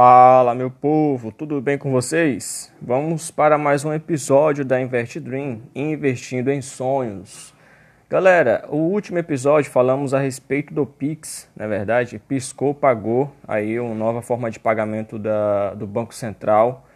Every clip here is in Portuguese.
Fala, meu povo, tudo bem com vocês? Vamos para mais um episódio da Invest Dream, investindo em sonhos. Galera, o último episódio falamos a respeito do Pix, na é verdade, piscou, pagou, aí uma nova forma de pagamento da, do Banco Central.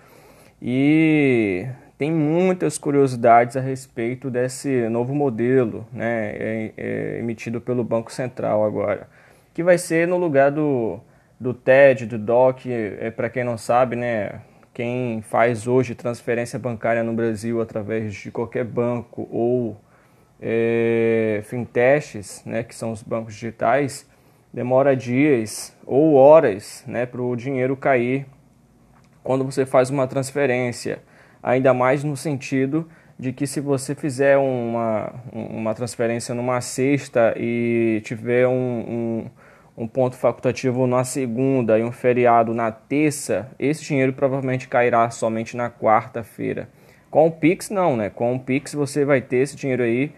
E tem muitas curiosidades a respeito desse novo modelo, né, é, é, emitido pelo Banco Central agora, que vai ser no lugar do do TED, do DOC, é, para quem não sabe, né, quem faz hoje transferência bancária no Brasil através de qualquer banco ou é, fintechs, né, que são os bancos digitais, demora dias ou horas né, para o dinheiro cair quando você faz uma transferência. Ainda mais no sentido de que se você fizer uma, uma transferência numa sexta e tiver um, um um ponto facultativo na segunda e um feriado na terça, esse dinheiro provavelmente cairá somente na quarta-feira. Com o Pix, não, né? Com o Pix você vai ter esse dinheiro aí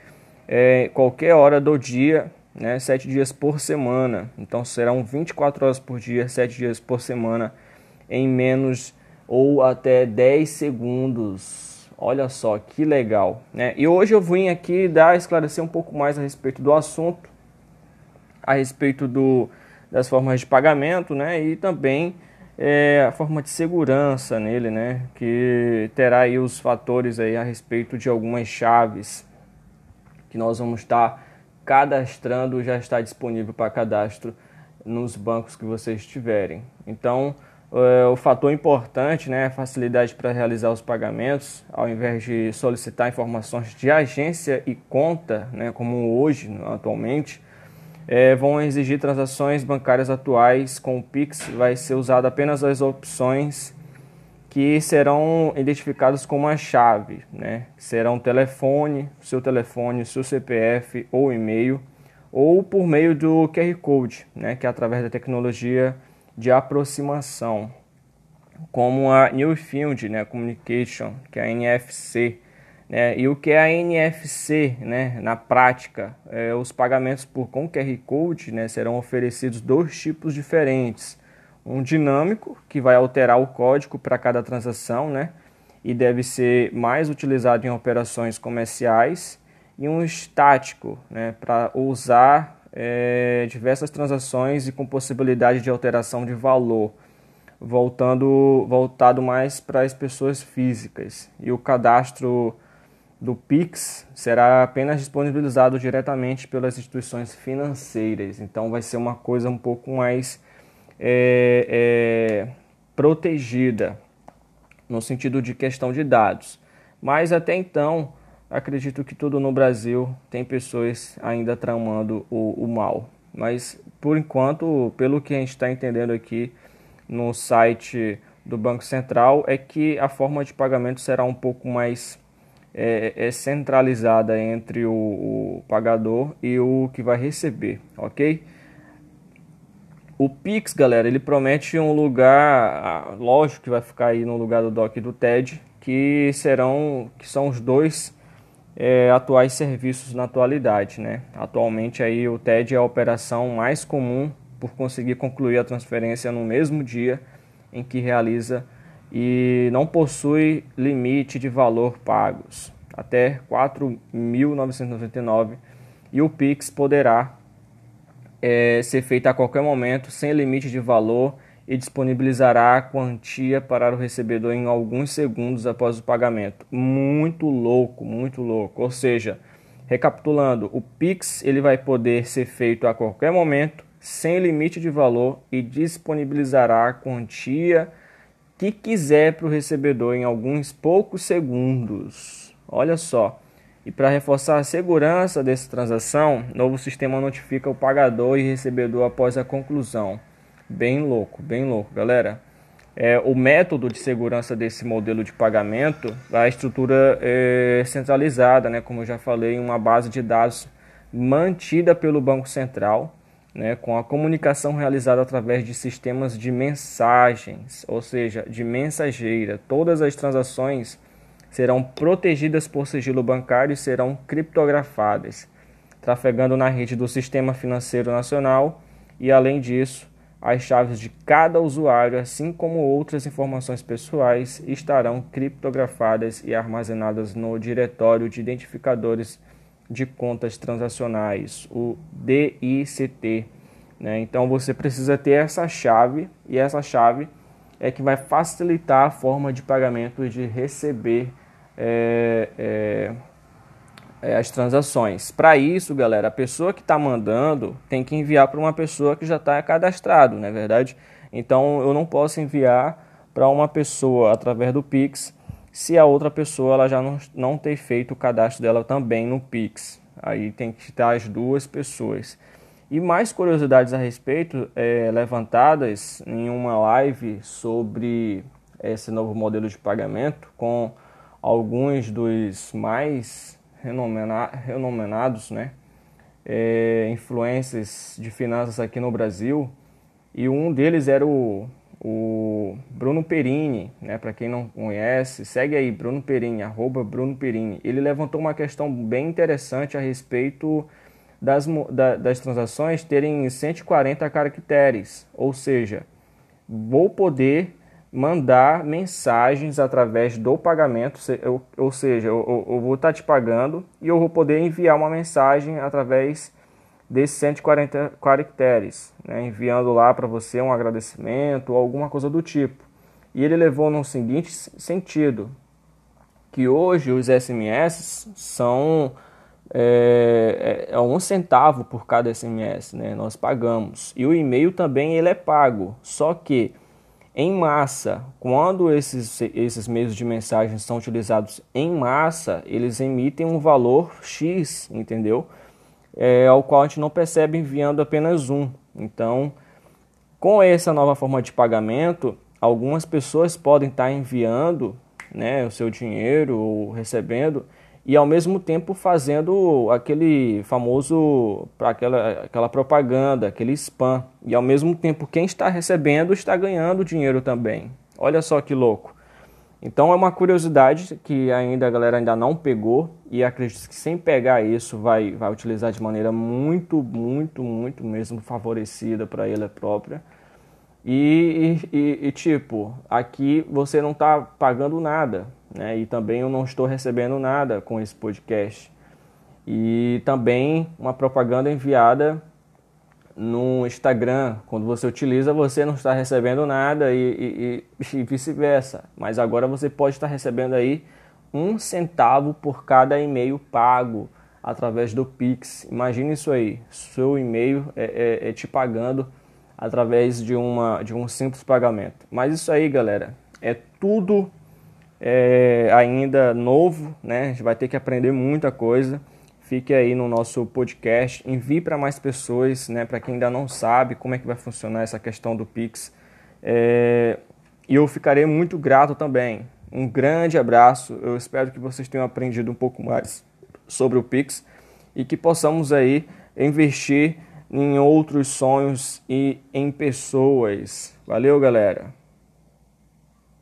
é, qualquer hora do dia, né? Sete dias por semana. Então serão 24 horas por dia, sete dias por semana, em menos ou até 10 segundos. Olha só que legal, né? E hoje eu vim aqui dar esclarecer um pouco mais a respeito do assunto a respeito do, das formas de pagamento, né? E também é, a forma de segurança nele, né? Que terá aí os fatores aí a respeito de algumas chaves que nós vamos estar cadastrando, já está disponível para cadastro nos bancos que vocês tiverem. Então, é, o fator importante, né, a facilidade para realizar os pagamentos, ao invés de solicitar informações de agência e conta, né, como hoje, atualmente, é, vão exigir transações bancárias atuais com o Pix, vai ser usado apenas as opções que serão identificadas com uma chave, né? Serão telefone, seu telefone, seu CPF ou e-mail, ou por meio do QR Code, né? Que é através da tecnologia de aproximação, como a New Field né? Communication, que é a NFC, né? E o que é a NFC, né? na prática, é, os pagamentos por com QR Code né? serão oferecidos dois tipos diferentes. Um dinâmico, que vai alterar o código para cada transação, né? e deve ser mais utilizado em operações comerciais, e um estático, né? para usar é, diversas transações e com possibilidade de alteração de valor voltando voltado mais para as pessoas físicas. E o cadastro do Pix será apenas disponibilizado diretamente pelas instituições financeiras. Então vai ser uma coisa um pouco mais é, é, protegida no sentido de questão de dados. Mas até então, acredito que tudo no Brasil tem pessoas ainda tramando o, o mal. Mas por enquanto, pelo que a gente está entendendo aqui no site do Banco Central, é que a forma de pagamento será um pouco mais é, é centralizada entre o, o, pagador e o que vai receber, ok? O Pix, galera, ele promete um lugar, ah, lógico que vai ficar aí no lugar do DOC e do TED, que serão, que são os dois é, atuais serviços na atualidade, né? Atualmente aí o TED é a operação mais comum por conseguir concluir a transferência no mesmo dia em que realiza e não possui limite de valor pagos, até 4.999 e o Pix poderá é, ser feito a qualquer momento, sem limite de valor e disponibilizará a quantia para o recebedor em alguns segundos após o pagamento. Muito louco, muito louco. Ou seja, recapitulando, o Pix ele vai poder ser feito a qualquer momento, sem limite de valor e disponibilizará a quantia que quiser para o recebedor em alguns poucos segundos. Olha só. E para reforçar a segurança dessa transação, novo sistema notifica o pagador e recebedor após a conclusão. Bem louco, bem louco, galera. É, o método de segurança desse modelo de pagamento, a estrutura é centralizada, né, como eu já falei, uma base de dados mantida pelo Banco Central né, com a comunicação realizada através de sistemas de mensagens, ou seja, de mensageira. Todas as transações serão protegidas por sigilo bancário e serão criptografadas, trafegando na rede do Sistema Financeiro Nacional e, além disso, as chaves de cada usuário, assim como outras informações pessoais, estarão criptografadas e armazenadas no Diretório de Identificadores de Contas Transacionais, o DICT. Né? Então você precisa ter essa chave e essa chave é que vai facilitar a forma de pagamento de receber é, é, é, as transações. Para isso, galera, a pessoa que está mandando tem que enviar para uma pessoa que já está cadastrado, não é verdade? Então eu não posso enviar para uma pessoa através do Pix se a outra pessoa ela já não, não ter feito o cadastro dela também no Pix. Aí tem que estar as duas pessoas. E mais curiosidades a respeito é, levantadas em uma live sobre esse novo modelo de pagamento com alguns dos mais renomenados, né? É, influências de finanças aqui no Brasil. E um deles era o, o Bruno Perini, né? Para quem não conhece, segue aí, Bruno Perini, arroba Bruno Perini. Ele levantou uma questão bem interessante a respeito das, da, das transações terem 140 caracteres, ou seja, vou poder mandar mensagens através do pagamento, ou seja, eu, eu vou estar te pagando e eu vou poder enviar uma mensagem através desses 140 caracteres, né, enviando lá para você um agradecimento ou alguma coisa do tipo. E ele levou no seguinte sentido, que hoje os SMS são é, é, é um centavo por cada SMS, né? Nós pagamos. E o e-mail também ele é pago. Só que em massa, quando esses, esses meios de mensagem são utilizados em massa, eles emitem um valor X, entendeu? É, ao qual a gente não percebe enviando apenas um. Então, com essa nova forma de pagamento, algumas pessoas podem estar enviando né, o seu dinheiro ou recebendo e ao mesmo tempo fazendo aquele famoso aquela, aquela propaganda, aquele spam. E ao mesmo tempo quem está recebendo está ganhando dinheiro também. Olha só que louco. Então é uma curiosidade que ainda a galera ainda não pegou e acredito que sem pegar isso vai, vai utilizar de maneira muito, muito, muito mesmo favorecida para ele própria. E, e, e, tipo, aqui você não está pagando nada, né? E também eu não estou recebendo nada com esse podcast. E também uma propaganda enviada no Instagram, quando você utiliza, você não está recebendo nada e, e, e vice-versa. Mas agora você pode estar recebendo aí um centavo por cada e-mail pago através do Pix. Imagine isso aí, seu e-mail é, é, é te pagando através de, uma, de um simples pagamento. Mas isso aí, galera, é tudo é, ainda novo, né? A gente vai ter que aprender muita coisa. Fique aí no nosso podcast, envie para mais pessoas, né? Para quem ainda não sabe como é que vai funcionar essa questão do Pix. É, e eu ficarei muito grato também. Um grande abraço. Eu espero que vocês tenham aprendido um pouco mais sobre o Pix e que possamos aí investir em outros sonhos e em pessoas. Valeu, galera!